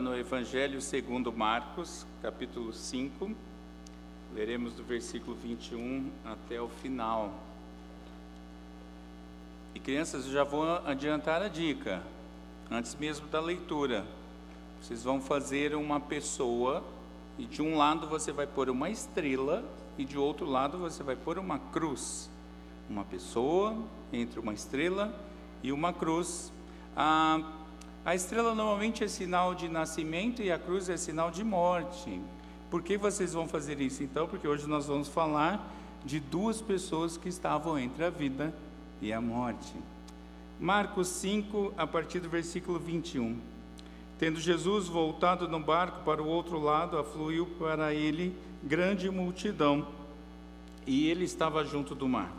no Evangelho segundo Marcos, capítulo 5. Leremos do versículo 21 até o final. E crianças, eu já vou adiantar a dica, antes mesmo da leitura. Vocês vão fazer uma pessoa, e de um lado você vai pôr uma estrela, e de outro lado você vai pôr uma cruz. Uma pessoa entre uma estrela e uma cruz. A, a estrela normalmente é sinal de nascimento e a cruz é sinal de morte. Por que vocês vão fazer isso então? Porque hoje nós vamos falar de duas pessoas que estavam entre a vida e a morte. Marcos 5, a partir do versículo 21. Tendo Jesus voltado no barco para o outro lado, afluiu para ele grande multidão, e ele estava junto do mar.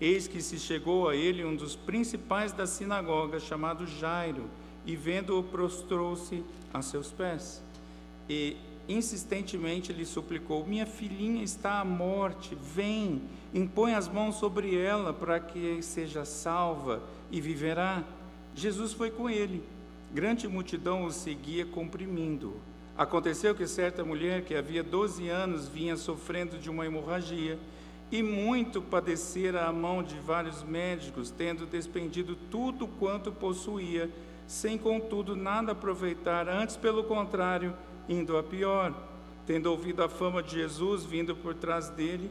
Eis que se chegou a ele um dos principais da sinagoga, chamado Jairo, e vendo-o, prostrou-se a seus pés. E insistentemente lhe suplicou: Minha filhinha está à morte, vem, impõe as mãos sobre ela para que seja salva e viverá. Jesus foi com ele. Grande multidão o seguia, comprimindo-o. Aconteceu que certa mulher, que havia 12 anos, vinha sofrendo de uma hemorragia e muito padecera a mão de vários médicos, tendo despendido tudo quanto possuía, sem contudo nada aproveitar, antes pelo contrário, indo a pior. Tendo ouvido a fama de Jesus vindo por trás dele,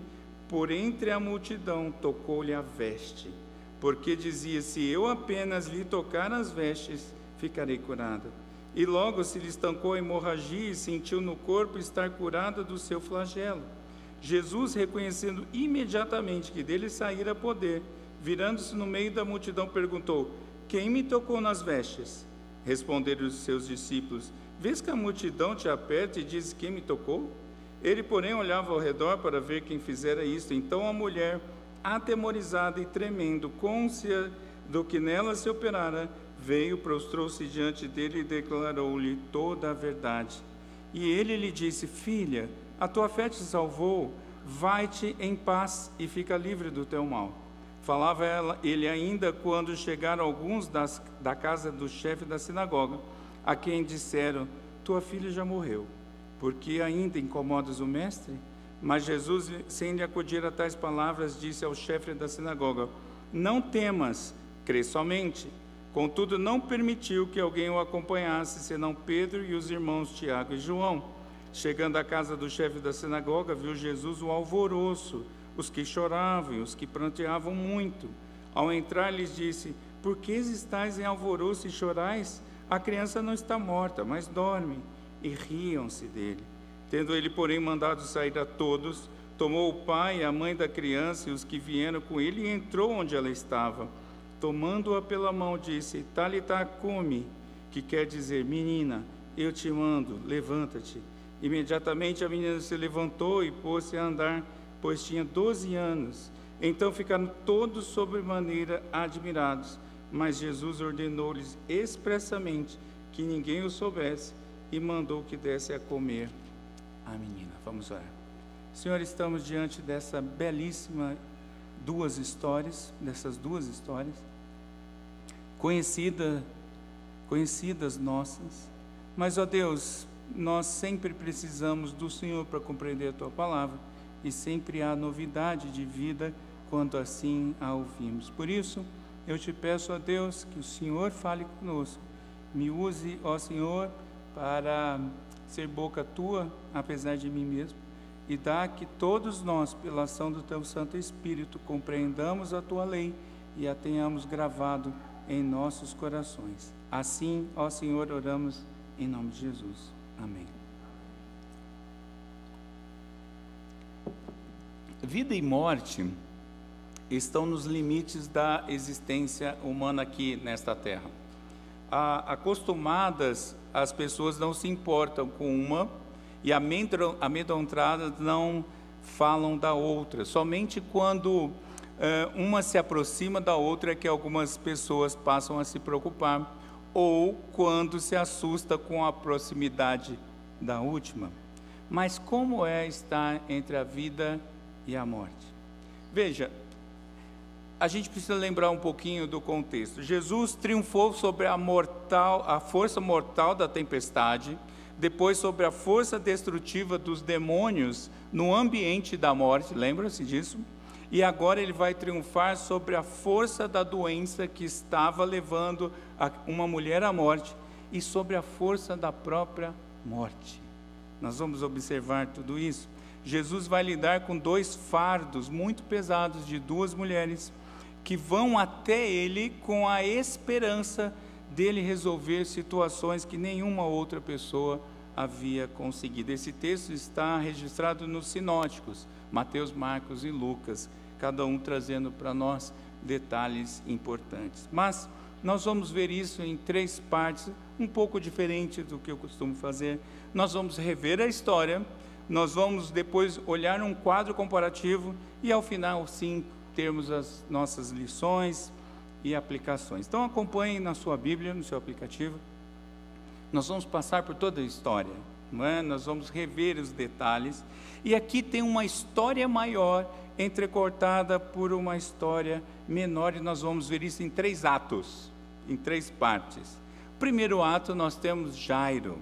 por entre a multidão tocou-lhe a veste, porque dizia: Se eu apenas lhe tocar as vestes, ficarei curada. E logo se lhe estancou a hemorragia e sentiu no corpo estar curada do seu flagelo. Jesus, reconhecendo imediatamente que dele saíra poder, virando-se no meio da multidão, perguntou: Quem me tocou nas vestes? Responderam os seus discípulos: Vês que a multidão te aperta e diz: Quem me tocou? Ele, porém, olhava ao redor para ver quem fizera isto. Então a mulher, atemorizada e tremendo, côncia do que nela se operara, veio, prostrou-se diante dele e declarou-lhe toda a verdade. E ele lhe disse: Filha, a tua fé te salvou, vai-te em paz e fica livre do teu mal. Falava ela, ele ainda quando chegaram alguns das, da casa do chefe da sinagoga, a quem disseram: Tua filha já morreu, porque ainda incomodas o mestre? Mas Jesus, sem lhe acudir a tais palavras, disse ao chefe da sinagoga: Não temas, crê somente. Contudo, não permitiu que alguém o acompanhasse, senão Pedro e os irmãos Tiago e João. Chegando à casa do chefe da sinagoga, viu Jesus o alvoroço, os que choravam e os que pranteavam muito. Ao entrar, lhes disse: Por que estáis em alvoroço e chorais? A criança não está morta, mas dorme. E riam-se dele. Tendo ele, porém, mandado sair a todos, tomou o pai e a mãe da criança e os que vieram com ele e entrou onde ela estava. Tomando-a pela mão, disse: Talita come, que quer dizer, menina, eu te mando, levanta-te. Imediatamente a menina se levantou e pôs-se a andar, pois tinha doze anos. Então ficaram todos sobremaneira admirados, mas Jesus ordenou-lhes expressamente que ninguém o soubesse e mandou que desse a comer a menina. Vamos orar. Senhor, estamos diante dessa belíssima duas histórias, dessas duas histórias, conhecida, conhecidas nossas, mas, ó Deus, nós sempre precisamos do Senhor para compreender a tua palavra e sempre há novidade de vida quando assim a ouvimos. Por isso, eu te peço a Deus que o Senhor fale conosco. Me use, ó Senhor, para ser boca tua, apesar de mim mesmo, e dá que todos nós, pela ação do teu Santo Espírito, compreendamos a tua lei e a tenhamos gravado em nossos corações. Assim, ó Senhor, oramos em nome de Jesus. Amém. Vida e morte estão nos limites da existência humana aqui nesta terra. acostumadas, as pessoas não se importam com uma e amedrontadas não falam da outra. Somente quando eh, uma se aproxima da outra é que algumas pessoas passam a se preocupar ou quando se assusta com a proximidade da última. Mas como é estar entre a vida e a morte? Veja, a gente precisa lembrar um pouquinho do contexto. Jesus triunfou sobre a mortal, a força mortal da tempestade, depois sobre a força destrutiva dos demônios no ambiente da morte, lembra-se disso? E agora ele vai triunfar sobre a força da doença que estava levando uma mulher à morte e sobre a força da própria morte. Nós vamos observar tudo isso. Jesus vai lidar com dois fardos muito pesados de duas mulheres que vão até ele com a esperança dele resolver situações que nenhuma outra pessoa havia conseguido. Esse texto está registrado nos sinóticos, Mateus, Marcos e Lucas, cada um trazendo para nós detalhes importantes. Mas nós vamos ver isso em três partes, um pouco diferente do que eu costumo fazer. Nós vamos rever a história, nós vamos depois olhar um quadro comparativo e ao final, sim, termos as nossas lições e aplicações. Então acompanhe na sua Bíblia, no seu aplicativo. Nós vamos passar por toda a história, não é? Nós vamos rever os detalhes. E aqui tem uma história maior entrecortada por uma história menor e nós vamos ver isso em três atos, em três partes. Primeiro ato nós temos Jairo.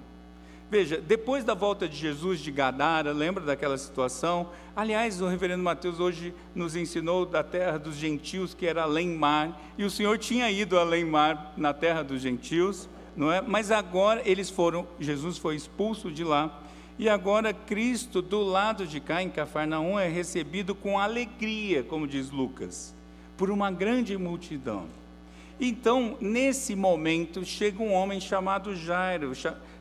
Veja, depois da volta de Jesus de Gadara, lembra daquela situação? Aliás, o reverendo Mateus hoje nos ensinou da terra dos gentios, que era além mar, e o Senhor tinha ido além mar na terra dos gentios, não é? Mas agora eles foram, Jesus foi expulso de lá, e agora Cristo, do lado de cá, em Cafarnaum, é recebido com alegria, como diz Lucas, por uma grande multidão. Então, nesse momento, chega um homem chamado Jairo,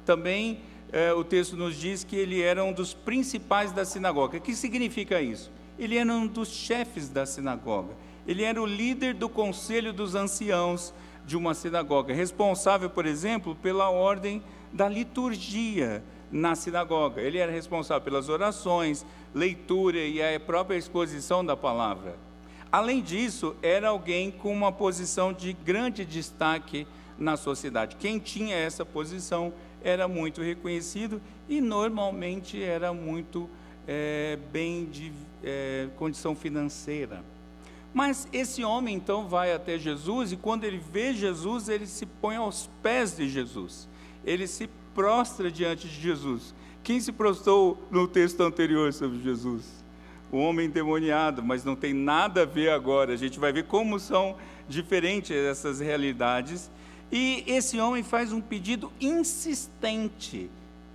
também é, o texto nos diz que ele era um dos principais da sinagoga. O que significa isso? Ele era um dos chefes da sinagoga. Ele era o líder do conselho dos anciãos de uma sinagoga, responsável, por exemplo, pela ordem da liturgia na sinagoga. Ele era responsável pelas orações, leitura e a própria exposição da palavra. Além disso, era alguém com uma posição de grande destaque na sociedade. Quem tinha essa posição era muito reconhecido e normalmente era muito é, bem de é, condição financeira. Mas esse homem então vai até Jesus e quando ele vê Jesus, ele se põe aos pés de Jesus. Ele se prostra diante de Jesus. Quem se prostrou no texto anterior sobre Jesus? O homem endemoniado, mas não tem nada a ver agora. A gente vai ver como são diferentes essas realidades e esse homem faz um pedido insistente.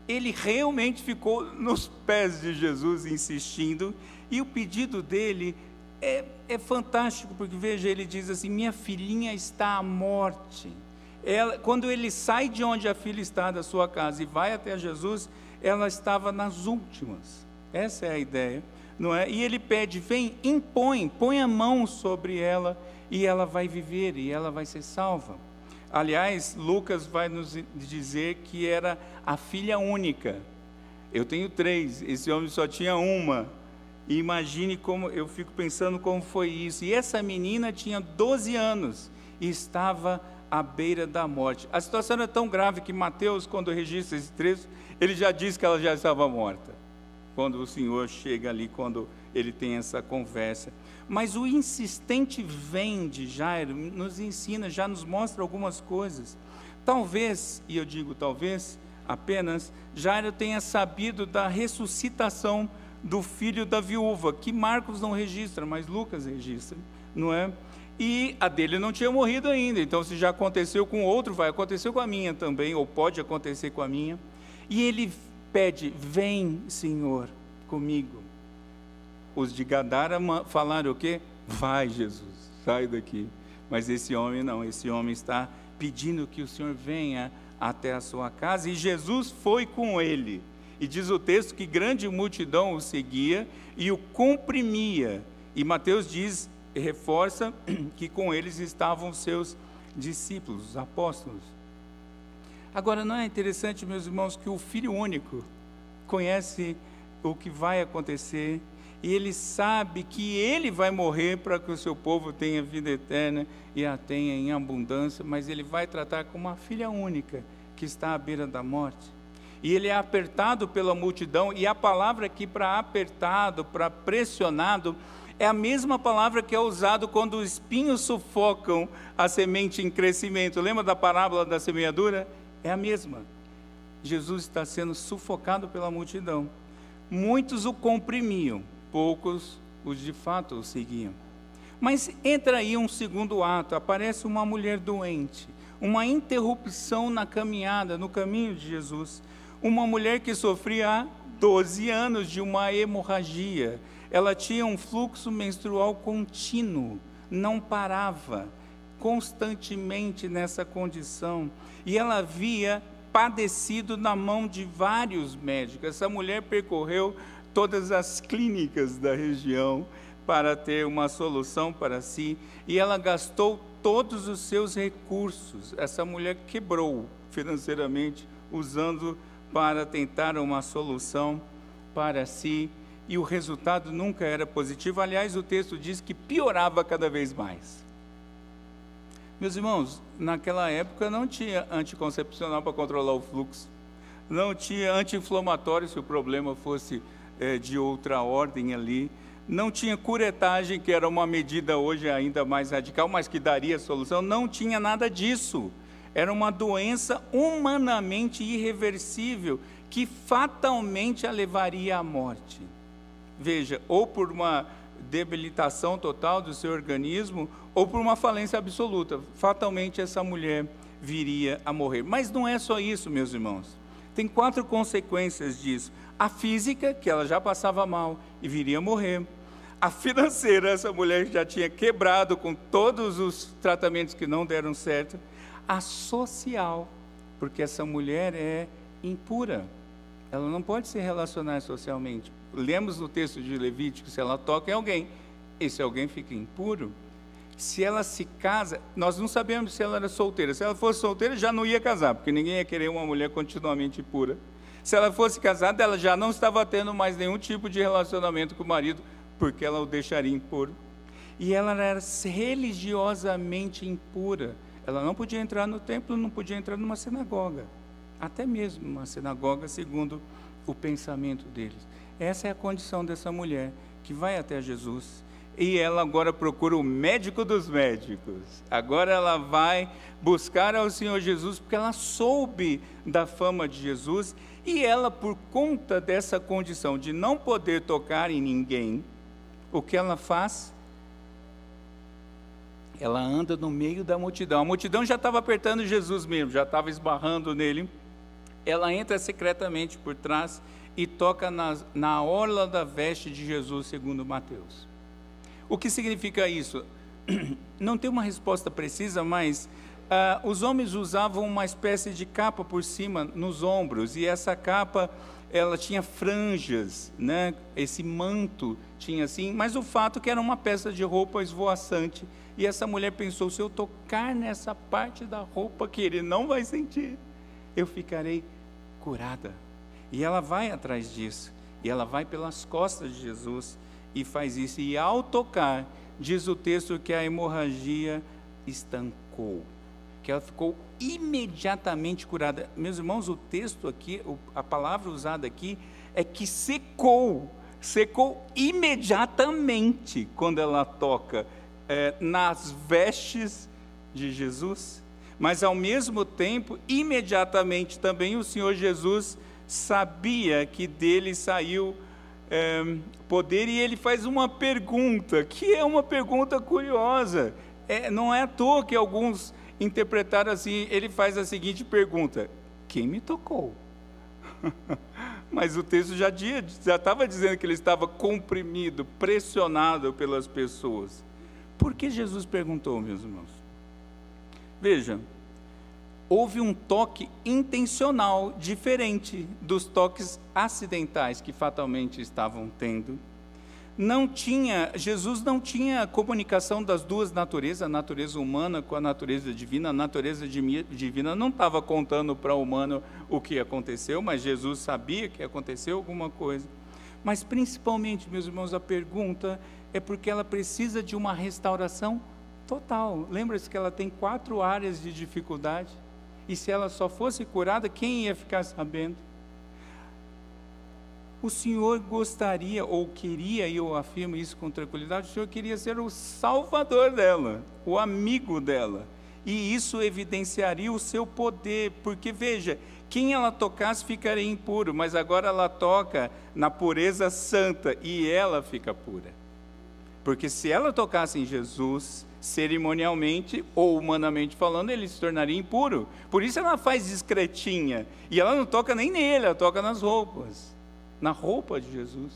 Ele realmente ficou nos pés de Jesus insistindo, e o pedido dele é, é fantástico, porque veja, ele diz assim: Minha filhinha está à morte. Ela, quando ele sai de onde a filha está da sua casa e vai até Jesus, ela estava nas últimas. Essa é a ideia, não é? E ele pede: Vem, impõe, põe a mão sobre ela e ela vai viver e ela vai ser salva. Aliás, Lucas vai nos dizer que era a filha única. Eu tenho três, esse homem só tinha uma. E imagine como, eu fico pensando como foi isso. E essa menina tinha 12 anos e estava à beira da morte. A situação era tão grave que Mateus, quando registra esse trecho, ele já diz que ela já estava morta. Quando o Senhor chega ali, quando ele tem essa conversa. Mas o insistente vem de Jairo nos ensina, já nos mostra algumas coisas. Talvez, e eu digo talvez, apenas, Jairo tenha sabido da ressuscitação do filho da viúva, que Marcos não registra, mas Lucas registra, não é? E a dele não tinha morrido ainda, então se já aconteceu com outro, vai acontecer com a minha também, ou pode acontecer com a minha. E ele pede: Vem, Senhor, comigo os de Gadara falaram o quê? Vai, Jesus, sai daqui. Mas esse homem não, esse homem está pedindo que o Senhor venha até a sua casa e Jesus foi com ele. E diz o texto que grande multidão o seguia e o comprimia. E Mateus diz, reforça que com eles estavam seus discípulos, os apóstolos. Agora, não é interessante, meus irmãos, que o Filho único conhece o que vai acontecer e ele sabe que ele vai morrer para que o seu povo tenha vida eterna e a tenha em abundância, mas ele vai tratar como uma filha única que está à beira da morte. E ele é apertado pela multidão, e a palavra aqui para apertado, para pressionado, é a mesma palavra que é usada quando os espinhos sufocam a semente em crescimento. Lembra da parábola da semeadura? É a mesma. Jesus está sendo sufocado pela multidão. Muitos o comprimiam, poucos os de fato o seguiam. Mas entra aí um segundo ato, aparece uma mulher doente, uma interrupção na caminhada, no caminho de Jesus. Uma mulher que sofria há 12 anos de uma hemorragia. Ela tinha um fluxo menstrual contínuo, não parava, constantemente nessa condição. E ela havia padecido na mão de vários médicos. Essa mulher percorreu todas as clínicas da região para ter uma solução para si e ela gastou todos os seus recursos. Essa mulher quebrou financeiramente usando para tentar uma solução para si e o resultado nunca era positivo. Aliás, o texto diz que piorava cada vez mais. Meus irmãos, naquela época não tinha anticoncepcional para controlar o fluxo, não tinha anti-inflamatório se o problema fosse é, de outra ordem ali, não tinha curetagem, que era uma medida hoje ainda mais radical, mas que daria solução, não tinha nada disso. Era uma doença humanamente irreversível que fatalmente a levaria à morte. Veja, ou por uma debilitação total do seu organismo ou por uma falência absoluta. Fatalmente essa mulher viria a morrer. Mas não é só isso, meus irmãos. Tem quatro consequências disso. A física, que ela já passava mal e viria a morrer. A financeira, essa mulher já tinha quebrado com todos os tratamentos que não deram certo. A social, porque essa mulher é impura. Ela não pode se relacionar socialmente lemos no texto de Levítico, se ela toca em alguém, esse alguém fica impuro. Se ela se casa, nós não sabemos se ela era solteira. Se ela fosse solteira, já não ia casar, porque ninguém ia querer uma mulher continuamente pura. Se ela fosse casada, ela já não estava tendo mais nenhum tipo de relacionamento com o marido, porque ela o deixaria impuro. E ela era religiosamente impura. Ela não podia entrar no templo, não podia entrar numa sinagoga. Até mesmo uma sinagoga, segundo o pensamento deles. Essa é a condição dessa mulher que vai até Jesus. E ela agora procura o médico dos médicos. Agora ela vai buscar ao Senhor Jesus, porque ela soube da fama de Jesus. E ela, por conta dessa condição de não poder tocar em ninguém, o que ela faz? Ela anda no meio da multidão. A multidão já estava apertando Jesus mesmo, já estava esbarrando nele. Ela entra secretamente por trás e toca na, na orla da veste de Jesus, segundo Mateus. O que significa isso? Não tem uma resposta precisa, mas uh, os homens usavam uma espécie de capa por cima nos ombros, e essa capa ela tinha franjas, né? esse manto tinha assim, mas o fato é que era uma peça de roupa esvoaçante. E essa mulher pensou: se eu tocar nessa parte da roupa que ele não vai sentir, eu ficarei curada. E ela vai atrás disso. E ela vai pelas costas de Jesus e faz isso. E ao tocar, diz o texto que a hemorragia estancou, que ela ficou imediatamente curada. Meus irmãos, o texto aqui, a palavra usada aqui é que secou, secou imediatamente quando ela toca é, nas vestes de Jesus. Mas ao mesmo tempo, imediatamente também o Senhor Jesus sabia que dele saiu é, poder e ele faz uma pergunta, que é uma pergunta curiosa. É, não é à toa que alguns interpretaram assim, ele faz a seguinte pergunta: Quem me tocou? Mas o texto já estava dizendo que ele estava comprimido, pressionado pelas pessoas. Por que Jesus perguntou, meus irmãos? Veja, houve um toque intencional diferente dos toques acidentais que fatalmente estavam tendo. Não tinha, Jesus não tinha comunicação das duas naturezas, a natureza humana com a natureza divina. A natureza divina não estava contando para o humano o que aconteceu, mas Jesus sabia que aconteceu alguma coisa. Mas principalmente, meus irmãos, a pergunta é porque ela precisa de uma restauração total. Lembra-se que ela tem quatro áreas de dificuldade? E se ela só fosse curada, quem ia ficar sabendo? O Senhor gostaria, ou queria, e eu afirmo isso com tranquilidade, o Senhor queria ser o salvador dela, o amigo dela. E isso evidenciaria o seu poder, porque veja, quem ela tocasse ficaria impuro, mas agora ela toca na pureza santa e ela fica pura. Porque se ela tocasse em Jesus, cerimonialmente ou humanamente falando, ele se tornaria impuro. Por isso ela faz discretinha. E ela não toca nem nele, ela toca nas roupas na roupa de Jesus.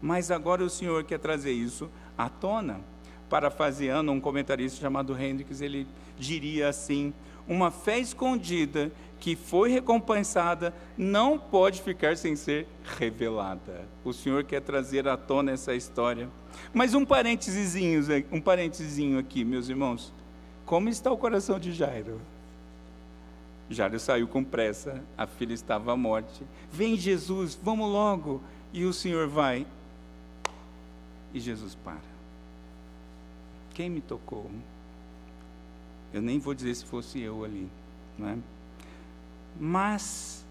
Mas agora o Senhor quer trazer isso à tona. Parafraseando um comentarista chamado Hendricks, ele diria assim: uma fé escondida que foi recompensada não pode ficar sem ser revelada. O Senhor quer trazer à tona essa história. Mas um parênteses, um parênteses aqui, meus irmãos. Como está o coração de Jairo? Jairo saiu com pressa, a filha estava à morte. Vem Jesus, vamos logo. E o Senhor vai. E Jesus para. Quem me tocou? Eu nem vou dizer se fosse eu ali, não é? Mas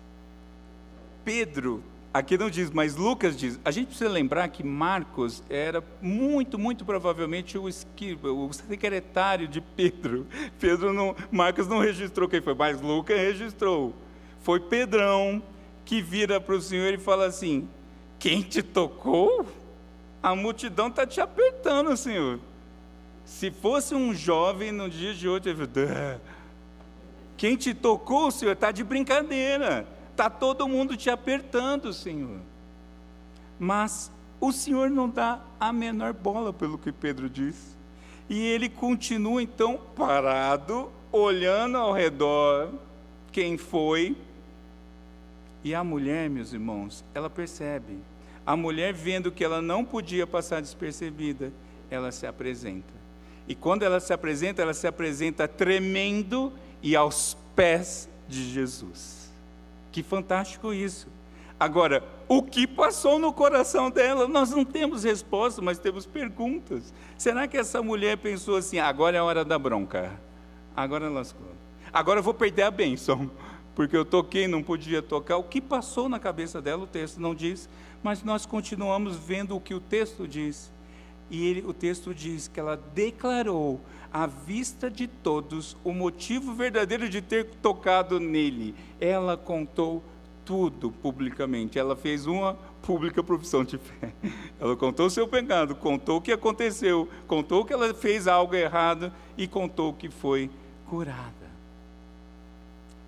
Pedro Aqui não diz, mas Lucas diz. A gente precisa lembrar que Marcos era muito, muito provavelmente o esquiva, o secretário de Pedro. Pedro não, Marcos não registrou quem foi, mas Lucas registrou. Foi Pedrão que vira para o Senhor e fala assim: Quem te tocou? A multidão está te apertando, Senhor. Se fosse um jovem no dia de hoje, ele quem te tocou, Senhor, está de brincadeira está todo mundo te apertando, Senhor. Mas o Senhor não dá a menor bola pelo que Pedro diz. E ele continua então parado, olhando ao redor quem foi. E a mulher, meus irmãos, ela percebe. A mulher, vendo que ela não podia passar despercebida, ela se apresenta. E quando ela se apresenta, ela se apresenta tremendo e aos pés de Jesus. Que fantástico isso. Agora, o que passou no coração dela? Nós não temos resposta, mas temos perguntas. Será que essa mulher pensou assim: agora é a hora da bronca? Agora lascou. Agora eu vou perder a bênção, porque eu toquei, não podia tocar. O que passou na cabeça dela, o texto não diz, mas nós continuamos vendo o que o texto diz. E ele, o texto diz que ela declarou à vista de todos o motivo verdadeiro de ter tocado nele. Ela contou tudo publicamente. Ela fez uma pública profissão de fé. Ela contou o seu pecado, contou o que aconteceu, contou que ela fez algo errado e contou que foi curada.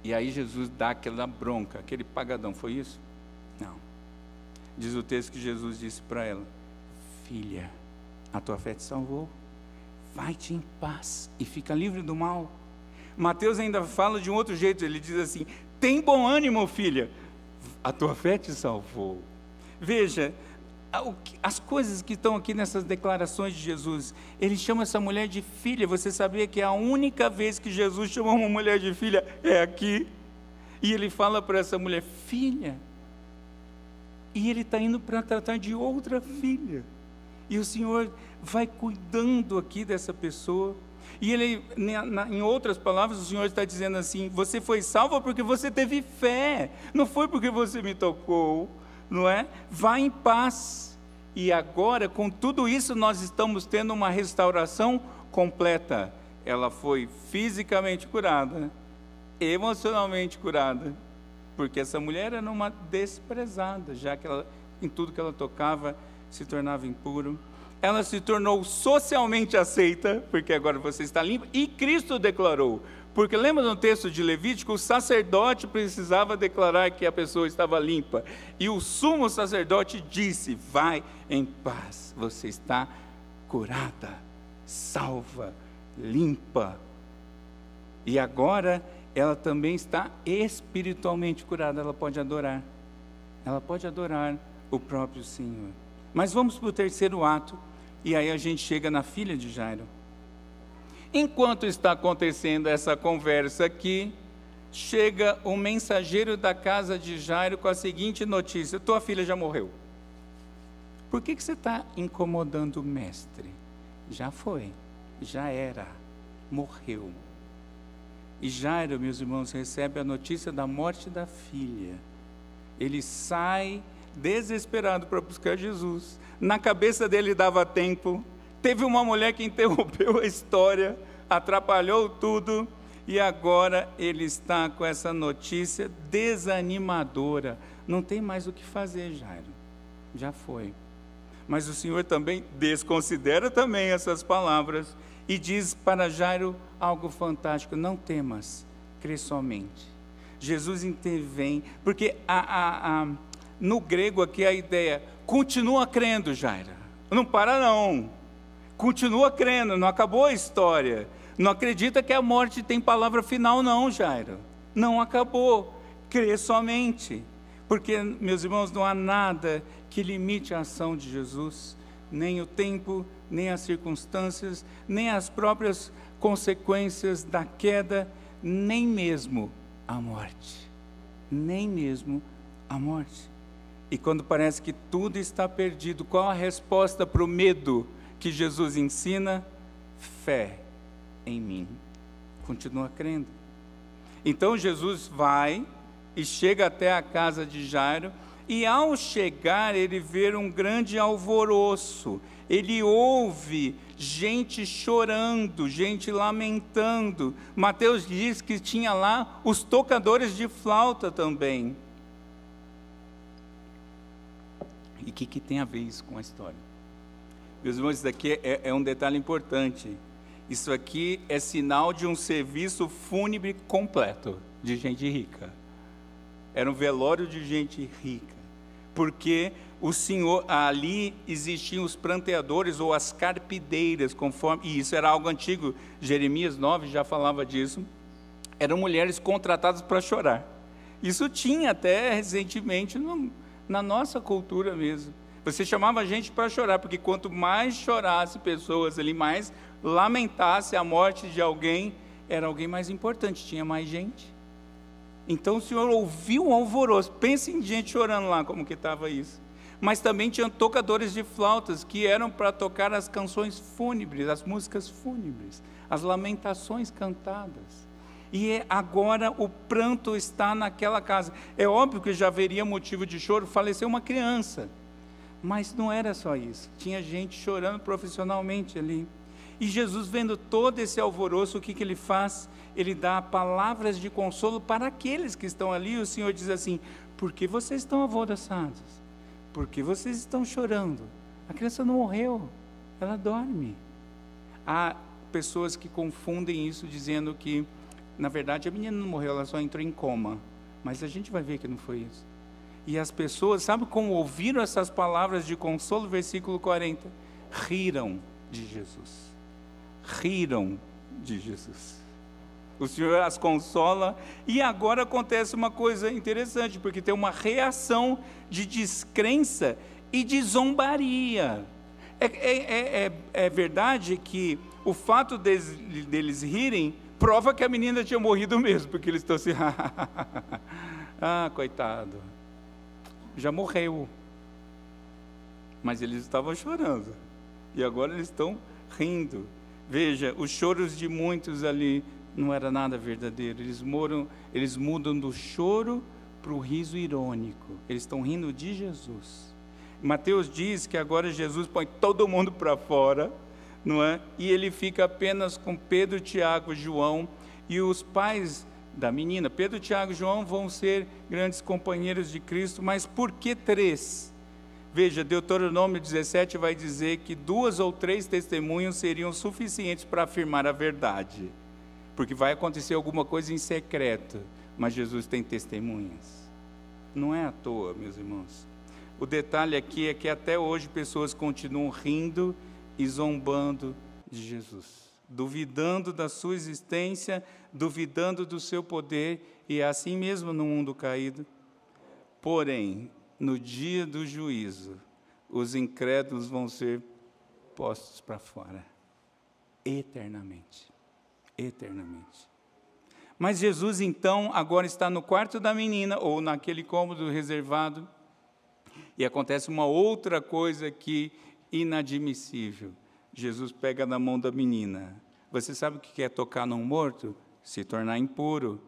E aí Jesus dá aquela bronca, aquele pagadão, foi isso? Não. Diz o texto que Jesus disse para ela: Filha, a tua fé te salvou vai-te em paz e fica livre do mal. Mateus ainda fala de um outro jeito, ele diz assim: tem bom ânimo, filha, a tua fé te salvou. Veja, as coisas que estão aqui nessas declarações de Jesus, ele chama essa mulher de filha. Você sabia que a única vez que Jesus chamou uma mulher de filha é aqui? E ele fala para essa mulher, filha. E ele está indo para tratar de outra filha. E o Senhor vai cuidando aqui dessa pessoa. E ele, em outras palavras, o Senhor está dizendo assim: você foi salvo porque você teve fé, não foi porque você me tocou, não é? Vá em paz. E agora, com tudo isso, nós estamos tendo uma restauração completa. Ela foi fisicamente curada, emocionalmente curada, porque essa mulher era uma desprezada, já que ela, em tudo que ela tocava se tornava impuro ela se tornou socialmente aceita, porque agora você está limpo, e Cristo declarou. Porque lembra no texto de Levítico, o sacerdote precisava declarar que a pessoa estava limpa. E o sumo sacerdote disse: Vai em paz, você está curada, salva, limpa. E agora ela também está espiritualmente curada, ela pode adorar. Ela pode adorar o próprio Senhor. Mas vamos para o terceiro ato e aí a gente chega na filha de Jairo. Enquanto está acontecendo essa conversa aqui, chega o mensageiro da casa de Jairo com a seguinte notícia: Tua filha já morreu. Por que, que você está incomodando o mestre? Já foi, já era, morreu. E Jairo, meus irmãos, recebe a notícia da morte da filha. Ele sai desesperado para buscar Jesus. Na cabeça dele dava tempo. Teve uma mulher que interrompeu a história, atrapalhou tudo, e agora ele está com essa notícia desanimadora. Não tem mais o que fazer, Jairo. Já foi. Mas o Senhor também desconsidera também essas palavras e diz para Jairo algo fantástico: não temas, crê somente. Jesus intervém, porque a, a, a, no grego aqui a ideia, continua crendo, Jairo. Não para não. Continua crendo, não acabou a história. Não acredita que a morte tem palavra final, não, Jairo. Não acabou. Crê somente. Porque, meus irmãos, não há nada que limite a ação de Jesus, nem o tempo, nem as circunstâncias, nem as próprias consequências da queda, nem mesmo a morte. Nem mesmo a morte. E quando parece que tudo está perdido, qual a resposta para o medo que Jesus ensina? Fé em mim. Continua crendo. Então Jesus vai e chega até a casa de Jairo e ao chegar, ele vê um grande alvoroço. Ele ouve gente chorando, gente lamentando. Mateus diz que tinha lá os tocadores de flauta também. E o que, que, tem a ver isso com a história? Meus irmãos, isso daqui é, é um detalhe importante. Isso aqui é sinal de um serviço fúnebre completo de gente rica. Era um velório de gente rica porque o Senhor ali existiam os pranteadores ou as carpideiras, conforme, e isso era algo antigo, Jeremias 9 já falava disso. Eram mulheres contratadas para chorar. Isso tinha até recentemente no, na nossa cultura mesmo. Você chamava a gente para chorar, porque quanto mais chorasse pessoas ali, mais lamentasse a morte de alguém, era alguém mais importante, tinha mais gente. Então o Senhor ouviu um alvoroço. Pense em gente chorando lá, como que estava isso. Mas também tinham tocadores de flautas que eram para tocar as canções fúnebres, as músicas fúnebres, as lamentações cantadas. E é agora o pranto está naquela casa. É óbvio que já haveria motivo de choro, faleceu uma criança. Mas não era só isso. Tinha gente chorando profissionalmente ali. E Jesus, vendo todo esse alvoroço, o que, que ele faz? Ele dá palavras de consolo para aqueles que estão ali. O Senhor diz assim: Por que vocês estão alvoroçados? Por que vocês estão chorando? A criança não morreu, ela dorme. Há pessoas que confundem isso dizendo que, na verdade, a menina não morreu, ela só entrou em coma. Mas a gente vai ver que não foi isso. E as pessoas, sabe como ouviram essas palavras de consolo? Versículo 40. Riram de Jesus riram de Jesus. O Senhor as consola. E agora acontece uma coisa interessante, porque tem uma reação de descrença e de zombaria. É, é, é, é, é verdade que o fato deles, deles rirem prova que a menina tinha morrido mesmo, porque eles estão assim, ah, coitado, já morreu. Mas eles estavam chorando, e agora eles estão rindo. Veja, os choros de muitos ali não era nada verdadeiro. Eles, moram, eles mudam do choro para o riso irônico. Eles estão rindo de Jesus. Mateus diz que agora Jesus põe todo mundo para fora, não é? E ele fica apenas com Pedro, Tiago, João e os pais da menina. Pedro, Tiago e João vão ser grandes companheiros de Cristo, mas por que três? Veja, Deuteronômio 17 vai dizer que duas ou três testemunhas seriam suficientes para afirmar a verdade, porque vai acontecer alguma coisa em secreto, mas Jesus tem testemunhas. Não é à toa, meus irmãos. O detalhe aqui é que até hoje pessoas continuam rindo e zombando de Jesus, duvidando da sua existência, duvidando do seu poder, e é assim mesmo no mundo caído. Porém, no dia do juízo, os incrédulos vão ser postos para fora, eternamente. Eternamente. Mas Jesus, então, agora está no quarto da menina, ou naquele cômodo reservado, e acontece uma outra coisa aqui inadmissível. Jesus pega na mão da menina. Você sabe o que é tocar num morto? Se tornar impuro.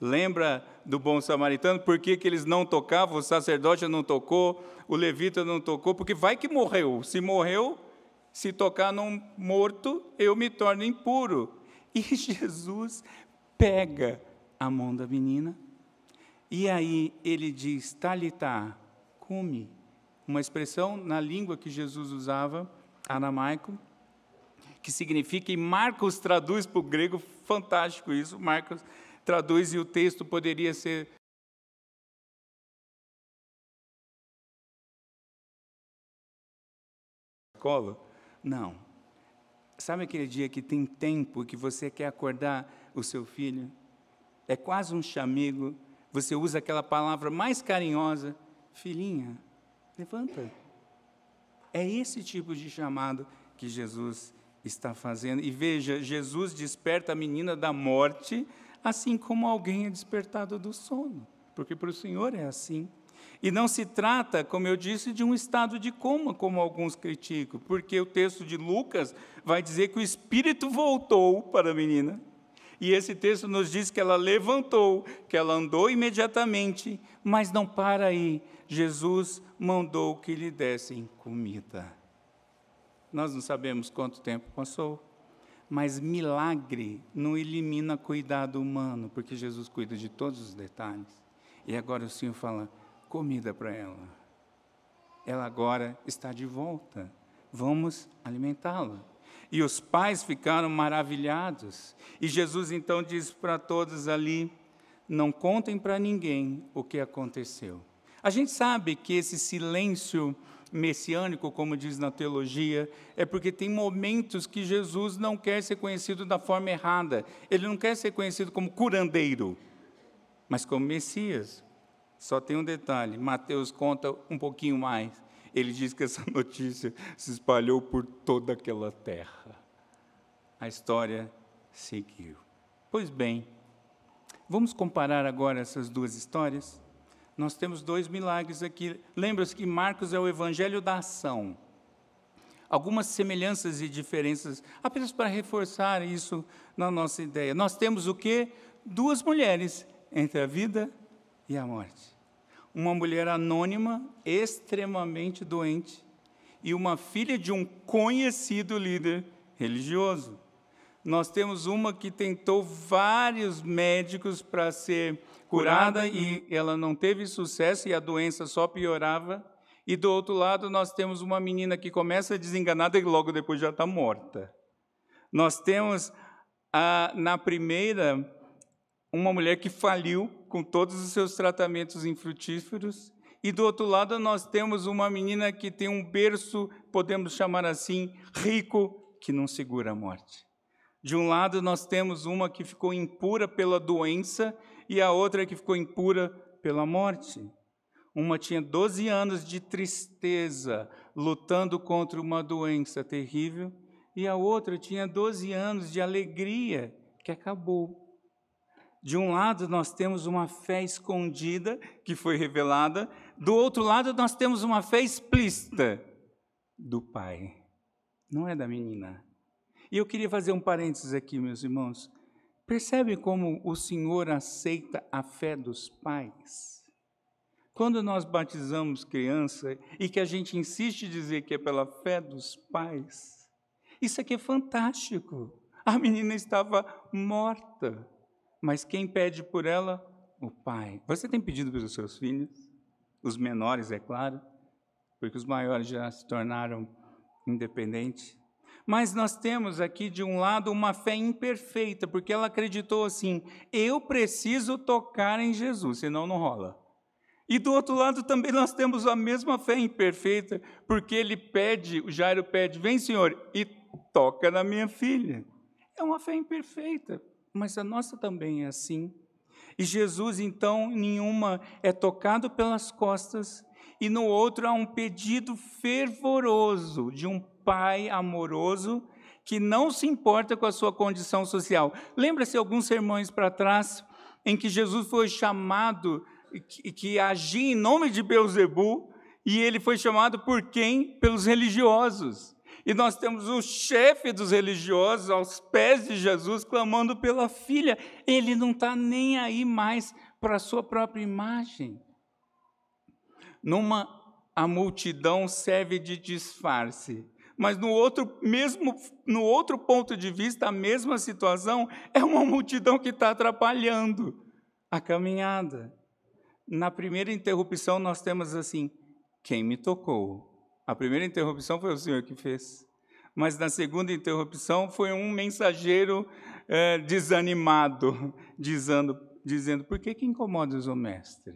Lembra do bom samaritano? Por que, que eles não tocavam? O sacerdote não tocou, o levita não tocou, porque vai que morreu. Se morreu, se tocar num morto, eu me torno impuro. E Jesus pega a mão da menina, e aí ele diz: Talitá, come. Uma expressão na língua que Jesus usava, aramaico, que significa, e Marcos traduz para o grego, fantástico isso, Marcos traduz e o texto poderia ser escola? Não. Sabe aquele dia que tem tempo que você quer acordar o seu filho? É quase um chamego. Você usa aquela palavra mais carinhosa, filhinha, levanta. É esse tipo de chamado que Jesus está fazendo. E veja, Jesus desperta a menina da morte, assim como alguém é despertado do sono, porque para o Senhor é assim. E não se trata, como eu disse, de um estado de coma, como alguns criticam, porque o texto de Lucas vai dizer que o espírito voltou para a menina. E esse texto nos diz que ela levantou, que ela andou imediatamente, mas não para aí. Jesus mandou que lhe dessem comida. Nós não sabemos quanto tempo passou, mas milagre não elimina cuidado humano, porque Jesus cuida de todos os detalhes. E agora o Senhor fala: comida para ela. Ela agora está de volta. Vamos alimentá-la. E os pais ficaram maravilhados. E Jesus então diz para todos ali: não contem para ninguém o que aconteceu. A gente sabe que esse silêncio messiânico, como diz na teologia, é porque tem momentos que Jesus não quer ser conhecido da forma errada. Ele não quer ser conhecido como curandeiro, mas como Messias. Só tem um detalhe: Mateus conta um pouquinho mais. Ele diz que essa notícia se espalhou por toda aquela terra. A história seguiu. Pois bem, vamos comparar agora essas duas histórias? Nós temos dois milagres aqui. Lembra-se que Marcos é o evangelho da ação. Algumas semelhanças e diferenças, apenas para reforçar isso na nossa ideia. Nós temos o que? Duas mulheres entre a vida e a morte. Uma mulher anônima, extremamente doente, e uma filha de um conhecido líder religioso. Nós temos uma que tentou vários médicos para ser curada e ela não teve sucesso e a doença só piorava. E do outro lado, nós temos uma menina que começa desenganada e logo depois já está morta. Nós temos, a, na primeira, uma mulher que faliu com todos os seus tratamentos infrutíferos, e do outro lado nós temos uma menina que tem um berço, podemos chamar assim, rico, que não segura a morte. De um lado nós temos uma que ficou impura pela doença e a outra que ficou impura pela morte. Uma tinha 12 anos de tristeza, lutando contra uma doença terrível, e a outra tinha 12 anos de alegria, que acabou. De um lado, nós temos uma fé escondida, que foi revelada, do outro lado, nós temos uma fé explícita do pai, não é da menina. E eu queria fazer um parênteses aqui, meus irmãos. Percebe como o Senhor aceita a fé dos pais? Quando nós batizamos criança e que a gente insiste em dizer que é pela fé dos pais, isso aqui é fantástico. A menina estava morta mas quem pede por ela? O pai. Você tem pedido pelos seus filhos? Os menores, é claro, porque os maiores já se tornaram independentes. Mas nós temos aqui, de um lado, uma fé imperfeita, porque ela acreditou assim: eu preciso tocar em Jesus, senão não rola. E do outro lado também nós temos a mesma fé imperfeita, porque ele pede, o Jairo pede, vem Senhor, e toca na minha filha. É uma fé imperfeita, mas a nossa também é assim. E Jesus, então, nenhuma é tocado pelas costas, e no outro há um pedido fervoroso de um pai amoroso que não se importa com a sua condição social. Lembra-se alguns sermões para trás em que Jesus foi chamado que, que agia em nome de Beuzebu e ele foi chamado por quem? Pelos religiosos. E nós temos o chefe dos religiosos aos pés de Jesus clamando pela filha. Ele não está nem aí mais para a sua própria imagem. Numa a multidão serve de disfarce, mas no outro mesmo no outro ponto de vista a mesma situação é uma multidão que está atrapalhando a caminhada. Na primeira interrupção nós temos assim: quem me tocou? A primeira interrupção foi o Senhor que fez. Mas na segunda interrupção foi um mensageiro é, desanimado, dizendo, dizendo: Por que, que incomodas o mestre?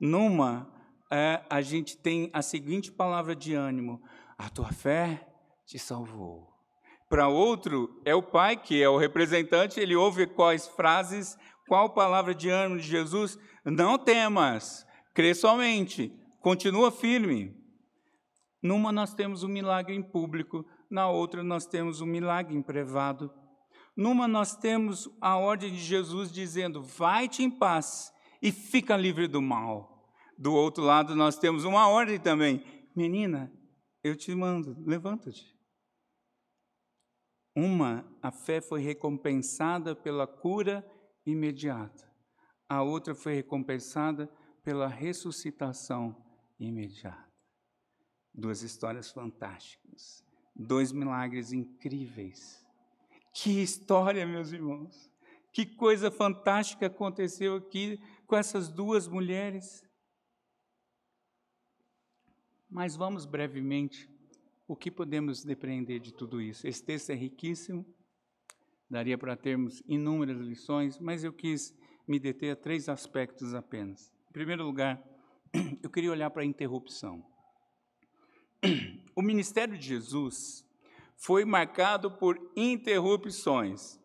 Numa, é, a gente tem a seguinte palavra de ânimo: A tua fé te salvou. Para outro, é o pai que é o representante, ele ouve quais frases, qual palavra de ânimo de Jesus? Não temas, crê somente, continua firme. Numa nós temos um milagre em público, na outra nós temos um milagre em privado. Numa nós temos a ordem de Jesus dizendo: vai-te em paz e fica livre do mal. Do outro lado nós temos uma ordem também: menina, eu te mando, levanta-te. Uma, a fé foi recompensada pela cura imediata. A outra foi recompensada pela ressuscitação imediata. Duas histórias fantásticas, dois milagres incríveis. Que história, meus irmãos! Que coisa fantástica aconteceu aqui com essas duas mulheres. Mas vamos brevemente, o que podemos depreender de tudo isso? Esse texto é riquíssimo, daria para termos inúmeras lições, mas eu quis me deter a três aspectos apenas. Em primeiro lugar, eu queria olhar para a interrupção. o ministério de Jesus foi marcado por interrupções.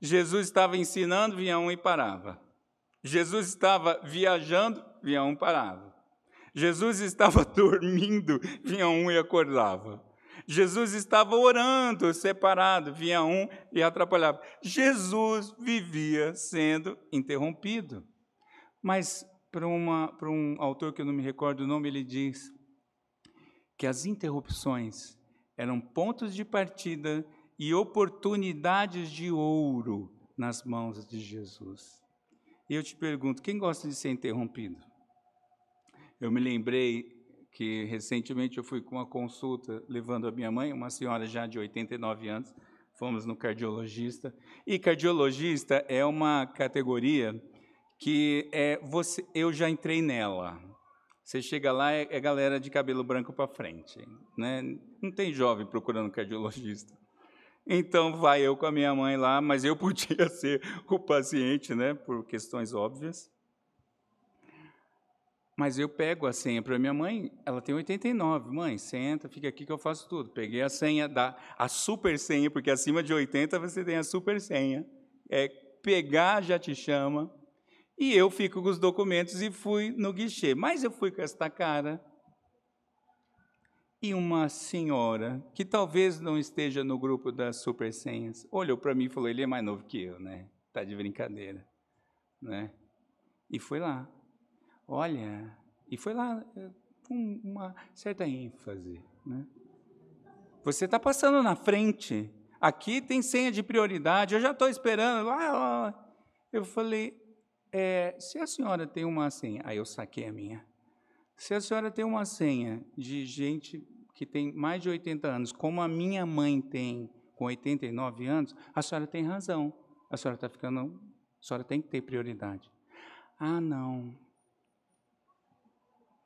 Jesus estava ensinando, vinha um e parava. Jesus estava viajando, vinha um e parava. Jesus estava dormindo, vinha um e acordava. Jesus estava orando, separado, vinha um e atrapalhava. Jesus vivia sendo interrompido. Mas, para, um autor que eu não me recordo o nome, ele diz: que as interrupções eram pontos de partida e oportunidades de ouro nas mãos de Jesus. E eu te pergunto, quem gosta de ser interrompido? Eu me lembrei que recentemente eu fui com uma consulta levando a minha mãe, uma senhora já de 89 anos, fomos no cardiologista. E cardiologista é uma categoria que é você, eu já entrei nela. Você chega lá, é, é galera de cabelo branco para frente. Né? Não tem jovem procurando cardiologista. Então, vai eu com a minha mãe lá, mas eu podia ser o paciente, né, por questões óbvias. Mas eu pego a senha para minha mãe, ela tem 89. Mãe, senta, fica aqui que eu faço tudo. Peguei a senha, da, a super senha, porque acima de 80 você tem a super senha. É pegar, já te chama. E eu fico com os documentos e fui no guichê. Mas eu fui com esta cara. E uma senhora, que talvez não esteja no grupo das super senhas, olhou para mim e falou: ele é mais novo que eu, né? Tá de brincadeira, né? E foi lá. Olha, e foi lá eh, com uma certa ênfase, né? Você está passando na frente. Aqui tem senha de prioridade. Eu já estou esperando. Eu falei, é, se a senhora tem uma senha, aí eu saquei a minha. Se a senhora tem uma senha de gente que tem mais de 80 anos, como a minha mãe tem com 89 anos, a senhora tem razão. A senhora está ficando. A senhora tem que ter prioridade. Ah, não.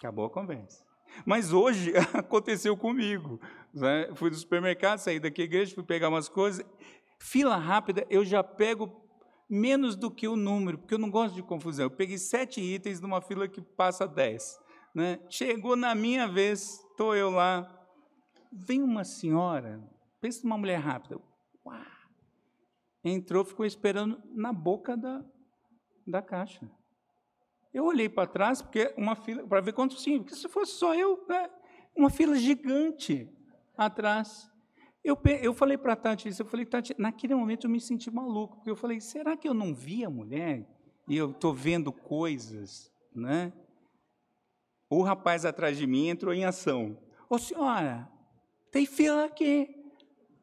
Acabou a conversa. Mas hoje aconteceu comigo. Né? Fui do supermercado, saí daqui da igreja, fui pegar umas coisas. Fila rápida, eu já pego menos do que o número, porque eu não gosto de confusão. Eu peguei sete itens numa fila que passa dez. Né? Chegou na minha vez, estou eu lá. Vem uma senhora, pensa numa mulher rápida. Uau! Entrou, ficou esperando na boca da, da caixa. Eu olhei para trás, porque uma fila, para ver quantos tinha, porque se fosse só eu, né? uma fila gigante atrás. Eu, eu falei para a Tati isso, eu falei, Tati, naquele momento eu me senti maluco, porque eu falei, será que eu não vi a mulher e eu estou vendo coisas, né? O rapaz atrás de mim entrou em ação. Ô senhora, Tem fila aqui.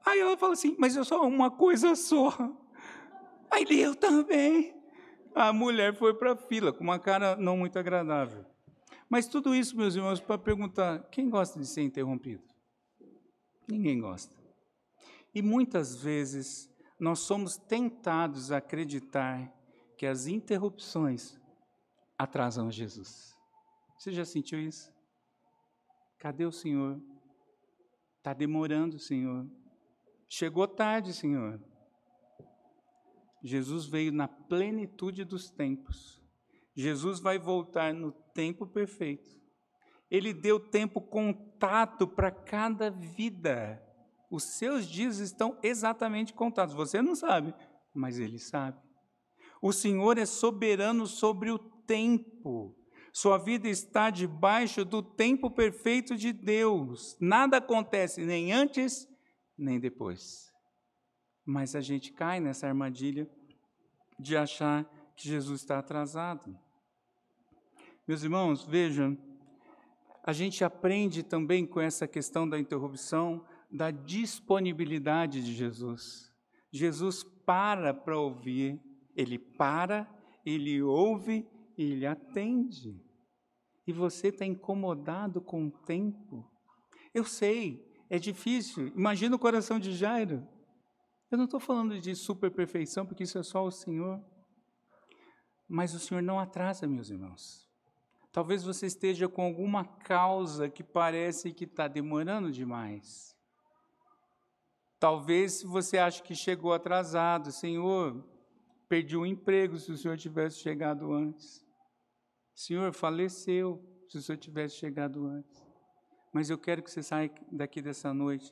Aí ela fala assim: Mas eu sou uma coisa só. Aí eu também. A mulher foi para a fila com uma cara não muito agradável. Mas tudo isso, meus irmãos, para perguntar: quem gosta de ser interrompido? Ninguém gosta. E muitas vezes nós somos tentados a acreditar que as interrupções atrasam Jesus. Você já sentiu isso? Cadê o Senhor? Está demorando, Senhor. Chegou tarde, Senhor. Jesus veio na plenitude dos tempos. Jesus vai voltar no tempo perfeito. Ele deu tempo contato para cada vida. Os seus dias estão exatamente contados. Você não sabe, mas ele sabe. O Senhor é soberano sobre o tempo. Sua vida está debaixo do tempo perfeito de Deus. Nada acontece nem antes, nem depois. Mas a gente cai nessa armadilha de achar que Jesus está atrasado. Meus irmãos, vejam, a gente aprende também com essa questão da interrupção da disponibilidade de Jesus. Jesus para para ouvir, ele para, ele ouve e ele atende. E você está incomodado com o tempo. Eu sei, é difícil. Imagina o coração de Jairo. Eu não estou falando de super perfeição, porque isso é só o Senhor. Mas o Senhor não atrasa, meus irmãos. Talvez você esteja com alguma causa que parece que está demorando demais. Talvez você ache que chegou atrasado. Senhor, perdi o um emprego se o Senhor tivesse chegado antes. Senhor, faleceu se o Senhor tivesse chegado antes. Mas eu quero que você saia daqui dessa noite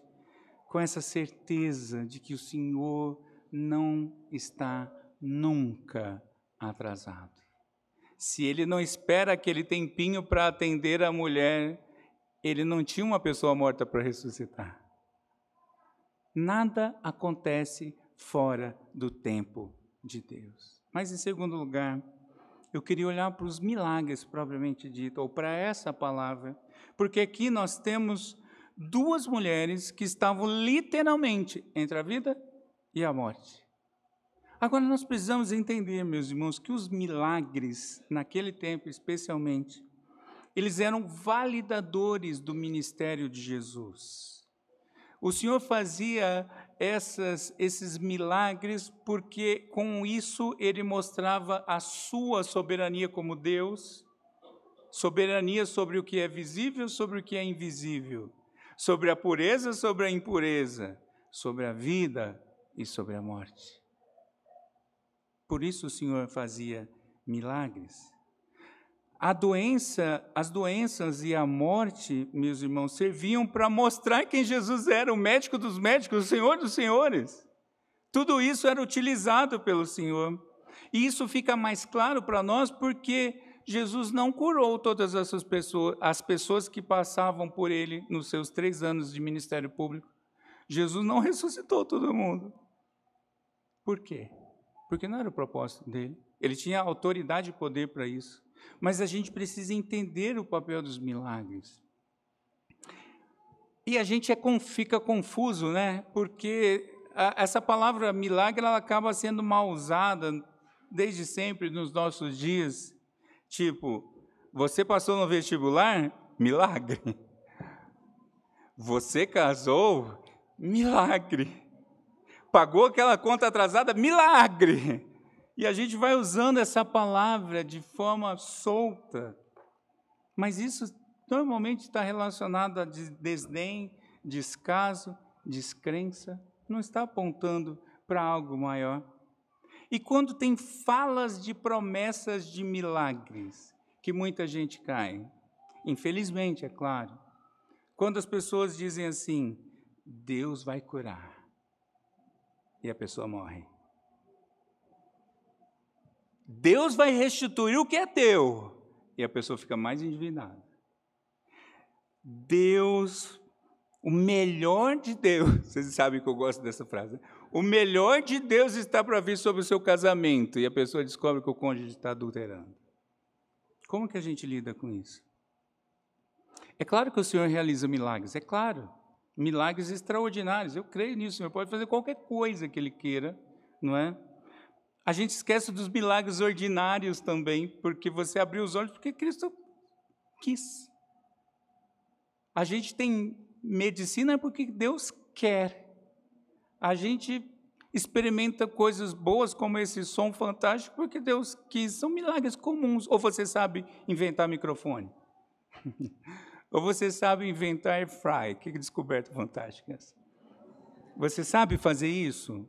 com essa certeza de que o Senhor não está nunca atrasado. Se ele não espera aquele tempinho para atender a mulher, ele não tinha uma pessoa morta para ressuscitar. Nada acontece fora do tempo de Deus. Mas, em segundo lugar, eu queria olhar para os milagres propriamente dito, ou para essa palavra, porque aqui nós temos duas mulheres que estavam literalmente entre a vida e a morte. Agora nós precisamos entender, meus irmãos, que os milagres, naquele tempo especialmente, eles eram validadores do ministério de Jesus. O Senhor fazia essas, esses milagres porque com isso ele mostrava a sua soberania como Deus, soberania sobre o que é visível, sobre o que é invisível sobre a pureza, sobre a impureza, sobre a vida e sobre a morte. Por isso o Senhor fazia milagres. A doença, as doenças e a morte, meus irmãos, serviam para mostrar quem Jesus era, o médico dos médicos, o Senhor dos senhores. Tudo isso era utilizado pelo Senhor. E isso fica mais claro para nós porque Jesus não curou todas essas pessoas, as pessoas que passavam por ele nos seus três anos de ministério público. Jesus não ressuscitou todo mundo. Por quê? Porque não era o propósito dele. Ele tinha autoridade e poder para isso. Mas a gente precisa entender o papel dos milagres. E a gente é, fica confuso, né? Porque a, essa palavra milagre ela acaba sendo mal usada desde sempre nos nossos dias. Tipo, você passou no vestibular? Milagre. Você casou? Milagre. Pagou aquela conta atrasada? Milagre. E a gente vai usando essa palavra de forma solta. Mas isso normalmente está relacionado a desdém, descaso, descrença, não está apontando para algo maior. E quando tem falas de promessas de milagres, que muita gente cai. Infelizmente, é claro. Quando as pessoas dizem assim: Deus vai curar, e a pessoa morre. Deus vai restituir o que é teu, e a pessoa fica mais endividada. Deus, o melhor de Deus, vocês sabem que eu gosto dessa frase, né? O melhor de Deus está para vir sobre o seu casamento e a pessoa descobre que o cônjuge está adulterando. Como que a gente lida com isso? É claro que o Senhor realiza milagres, é claro. milagres extraordinários. Eu creio nisso. O Senhor pode fazer qualquer coisa que Ele queira, não é? A gente esquece dos milagres ordinários também, porque você abriu os olhos porque Cristo quis. A gente tem medicina porque Deus quer. A gente experimenta coisas boas como esse som fantástico porque Deus quis. São milagres comuns. Ou você sabe inventar microfone? Ou você sabe inventar air fry? Que descoberta fantástica essa. Você sabe fazer isso?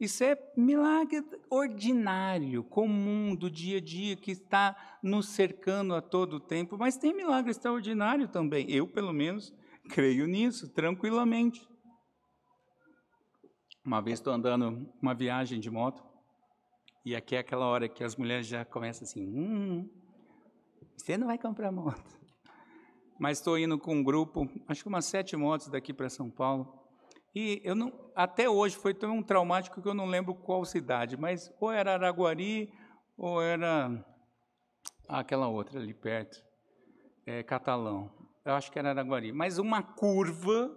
Isso é milagre ordinário, comum, do dia a dia, que está nos cercando a todo tempo, mas tem milagre extraordinário também. Eu, pelo menos, creio nisso, tranquilamente. Uma vez estou andando uma viagem de moto, e aqui é aquela hora que as mulheres já começam assim: hum, você não vai comprar moto. Mas estou indo com um grupo, acho que umas sete motos daqui para São Paulo. E eu não, até hoje foi tão traumático que eu não lembro qual cidade, mas ou era Araguari ou era aquela outra ali perto, é, Catalão. Eu acho que era Araguari. Mas uma curva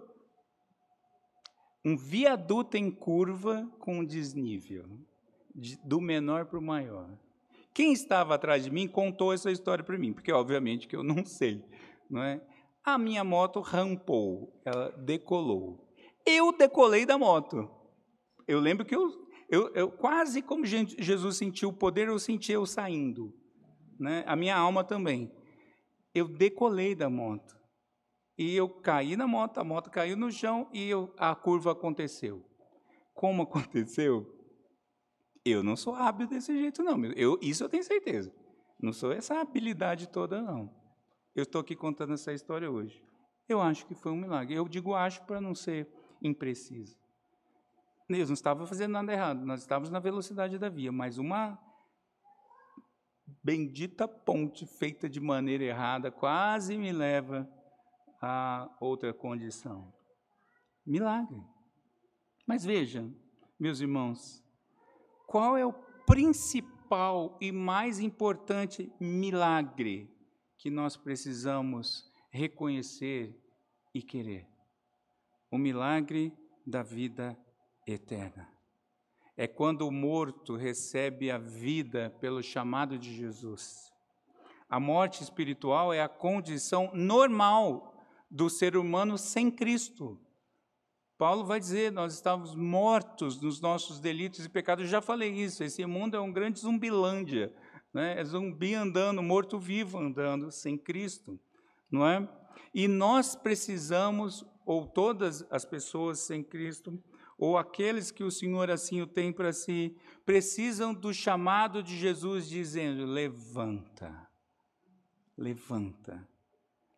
um viaduto em curva com desnível, de, do menor para o maior. Quem estava atrás de mim contou essa história para mim, porque obviamente que eu não sei, não é? A minha moto rampou, ela decolou. Eu decolei da moto. Eu lembro que eu, eu, eu quase como Jesus sentiu o poder, eu senti eu saindo, né? A minha alma também. Eu decolei da moto e eu caí na moto, a moto caiu no chão e eu, a curva aconteceu. Como aconteceu? Eu não sou hábil desse jeito, não. Eu, isso eu tenho certeza. Não sou essa habilidade toda, não. Eu estou aqui contando essa história hoje. Eu acho que foi um milagre. Eu digo acho para não ser impreciso. Deus não estava fazendo nada errado, nós estávamos na velocidade da via, mas uma bendita ponte feita de maneira errada quase me leva a outra condição. Milagre. Mas veja, meus irmãos, qual é o principal e mais importante milagre que nós precisamos reconhecer e querer? O milagre da vida eterna. É quando o morto recebe a vida pelo chamado de Jesus. A morte espiritual é a condição normal do ser humano sem Cristo. Paulo vai dizer: nós estávamos mortos nos nossos delitos e pecados. Eu já falei isso. Esse mundo é um grande zumbilândia, né? É zumbi andando, morto-vivo andando sem Cristo, não é? E nós precisamos, ou todas as pessoas sem Cristo, ou aqueles que o Senhor assim o tem para si, precisam do chamado de Jesus dizendo: levanta, levanta.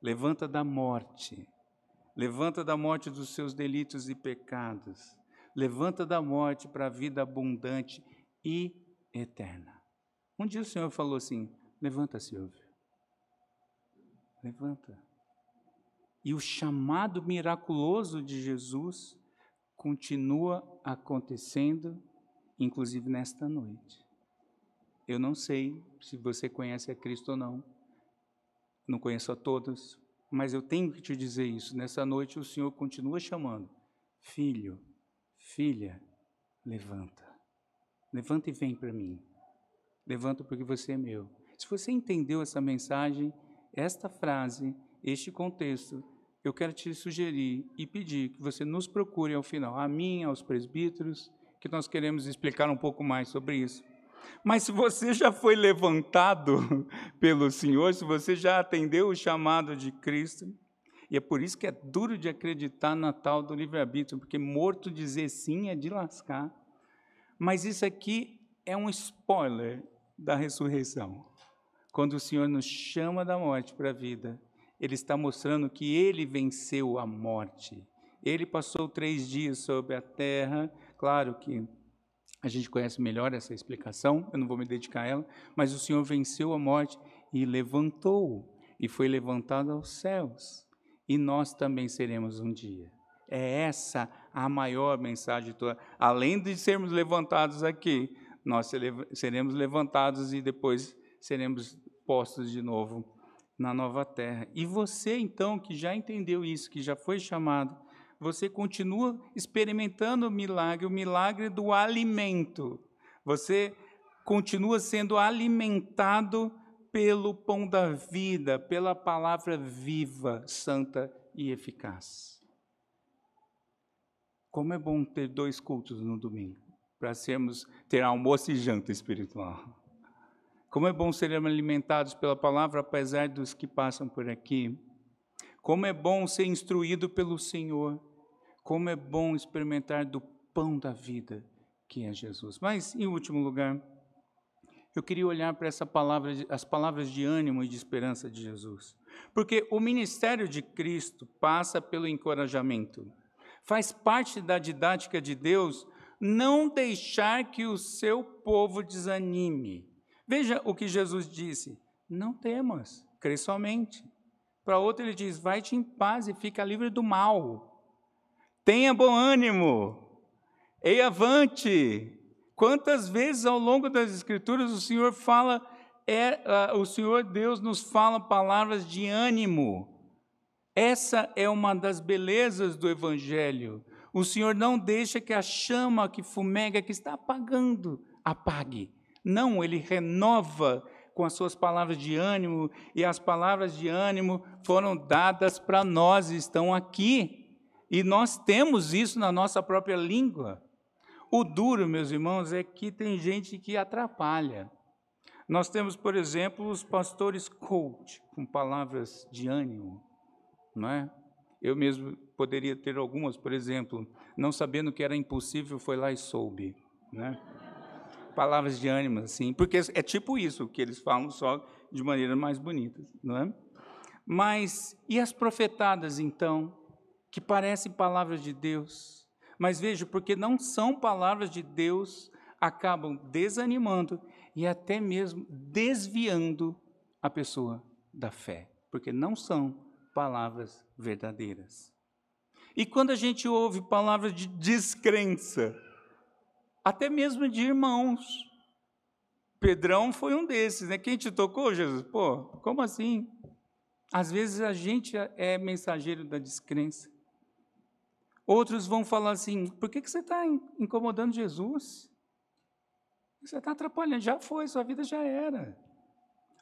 Levanta da morte. Levanta da morte dos seus delitos e pecados. Levanta da morte para a vida abundante e eterna. Um dia o Senhor falou assim: Levanta, Silvio. Levanta. E o chamado miraculoso de Jesus continua acontecendo, inclusive nesta noite. Eu não sei se você conhece a Cristo ou não não conheço a todos, mas eu tenho que te dizer isso. Nessa noite o Senhor continua chamando: Filho, filha, levanta. Levanta e vem para mim. Levanta porque você é meu. Se você entendeu essa mensagem, esta frase, este contexto, eu quero te sugerir e pedir que você nos procure ao final, a mim, aos presbíteros, que nós queremos explicar um pouco mais sobre isso. Mas se você já foi levantado pelo Senhor, se você já atendeu o chamado de Cristo, e é por isso que é duro de acreditar na tal do livre-arbítrio, porque morto dizer sim é de lascar. Mas isso aqui é um spoiler da ressurreição. Quando o Senhor nos chama da morte para a vida, Ele está mostrando que Ele venceu a morte. Ele passou três dias sobre a terra, claro que a gente conhece melhor essa explicação, eu não vou me dedicar a ela, mas o Senhor venceu a morte e levantou, e foi levantado aos céus. E nós também seremos um dia. É essa a maior mensagem toda. Além de sermos levantados aqui, nós seremos levantados e depois seremos postos de novo na nova terra. E você, então, que já entendeu isso, que já foi chamado, você continua experimentando o milagre, o milagre do alimento. Você continua sendo alimentado pelo pão da vida, pela palavra viva, santa e eficaz. Como é bom ter dois cultos no domingo, para sermos ter almoço e janta espiritual. Como é bom sermos alimentados pela palavra, apesar dos que passam por aqui. Como é bom ser instruído pelo Senhor. Como é bom experimentar do pão da vida, que é Jesus. Mas, em último lugar, eu queria olhar para essa palavra, as palavras de ânimo e de esperança de Jesus. Porque o ministério de Cristo passa pelo encorajamento. Faz parte da didática de Deus não deixar que o seu povo desanime. Veja o que Jesus disse: não temas, crê somente. Para outro ele diz: vai-te em paz e fica livre do mal. Tenha bom ânimo, ei avante, Quantas vezes ao longo das Escrituras o Senhor fala, é, uh, o Senhor Deus nos fala palavras de ânimo. Essa é uma das belezas do Evangelho. O Senhor não deixa que a chama que fumega, que está apagando, apague. Não, Ele renova com as suas palavras de ânimo, e as palavras de ânimo foram dadas para nós, estão aqui. E nós temos isso na nossa própria língua. O duro, meus irmãos, é que tem gente que atrapalha. Nós temos, por exemplo, os pastores coach, com palavras de ânimo, não é? Eu mesmo poderia ter algumas, por exemplo, não sabendo que era impossível, foi lá e soube, né? Palavras de ânimo, assim, porque é tipo isso que eles falam, só de maneira mais bonita, não é? Mas, e as profetadas, então, que parecem palavras de Deus, mas veja, porque não são palavras de Deus, acabam desanimando e até mesmo desviando a pessoa da fé, porque não são palavras verdadeiras. E quando a gente ouve palavras de descrença, até mesmo de irmãos, Pedrão foi um desses, né? Quem te tocou, Jesus? Pô, como assim? Às vezes a gente é mensageiro da descrença. Outros vão falar assim: por que, que você está incomodando Jesus? Você está atrapalhando, já foi, sua vida já era.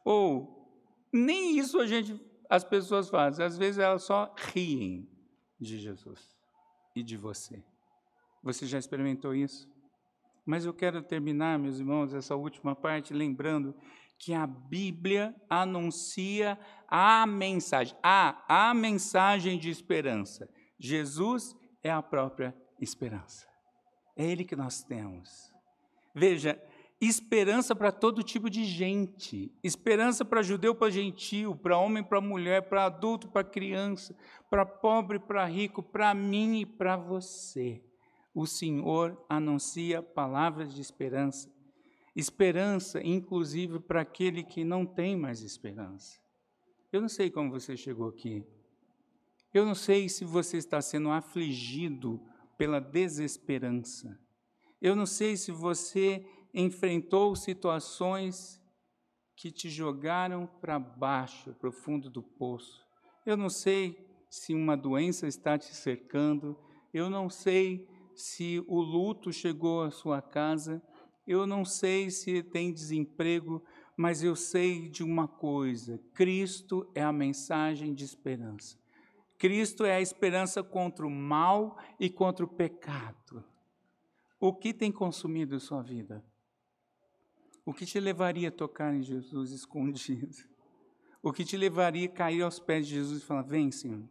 Ou, nem isso a gente, as pessoas fazem, às vezes elas só riem de Jesus e de você. Você já experimentou isso? Mas eu quero terminar, meus irmãos, essa última parte lembrando que a Bíblia anuncia a mensagem, a, a mensagem de esperança. Jesus é a própria esperança. É Ele que nós temos. Veja, esperança para todo tipo de gente, esperança para judeu, para gentil, para homem, para mulher, para adulto, para criança, para pobre, para rico, para mim e para você. O Senhor anuncia palavras de esperança. Esperança, inclusive, para aquele que não tem mais esperança. Eu não sei como você chegou aqui. Eu não sei se você está sendo afligido pela desesperança. Eu não sei se você enfrentou situações que te jogaram para baixo, para o fundo do poço. Eu não sei se uma doença está te cercando. Eu não sei se o luto chegou à sua casa. Eu não sei se tem desemprego, mas eu sei de uma coisa: Cristo é a mensagem de esperança. Cristo é a esperança contra o mal e contra o pecado. O que tem consumido sua vida? O que te levaria a tocar em Jesus escondido? O que te levaria a cair aos pés de Jesus e falar: Vem, Senhor,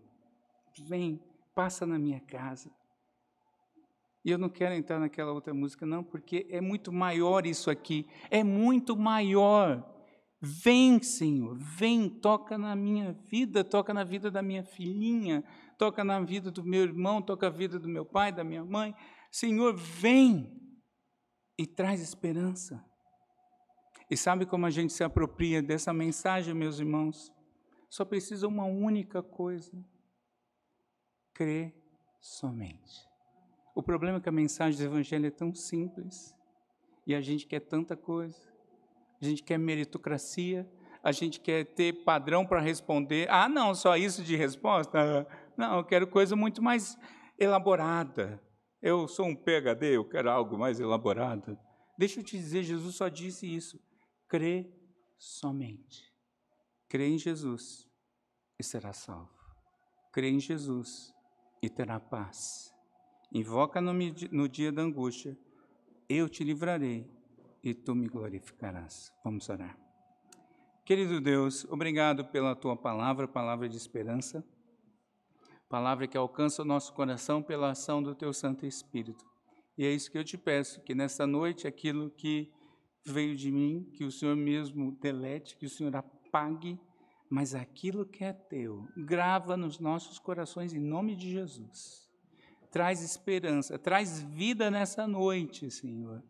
vem, passa na minha casa. E eu não quero entrar naquela outra música, não, porque é muito maior isso aqui, é muito maior. Vem, Senhor, vem, toca na minha vida, toca na vida da minha filhinha, toca na vida do meu irmão, toca na vida do meu pai, da minha mãe. Senhor, vem e traz esperança. E sabe como a gente se apropria dessa mensagem, meus irmãos? Só precisa uma única coisa: crer somente. O problema é que a mensagem do Evangelho é tão simples e a gente quer tanta coisa a gente quer meritocracia, a gente quer ter padrão para responder. Ah, não, só isso de resposta? Não, eu quero coisa muito mais elaborada. Eu sou um PhD, eu quero algo mais elaborado. Deixa eu te dizer, Jesus só disse isso. Crê somente. Crê em Jesus e será salvo. Crê em Jesus e terá paz. Invoca no, no dia da angústia, eu te livrarei e tu me glorificarás. Vamos orar. Querido Deus, obrigado pela tua palavra, palavra de esperança, palavra que alcança o nosso coração pela ação do teu Santo Espírito. E é isso que eu te peço, que nessa noite aquilo que veio de mim, que o Senhor mesmo delete, que o Senhor apague, mas aquilo que é teu, grava nos nossos corações em nome de Jesus. Traz esperança, traz vida nessa noite, Senhor.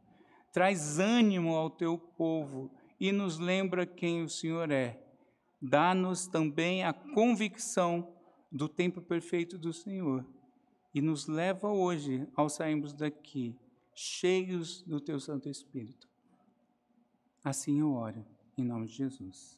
Traz ânimo ao teu povo e nos lembra quem o Senhor é. Dá-nos também a convicção do tempo perfeito do Senhor e nos leva hoje, ao sairmos daqui, cheios do teu Santo Espírito. Assim eu oro, em nome de Jesus.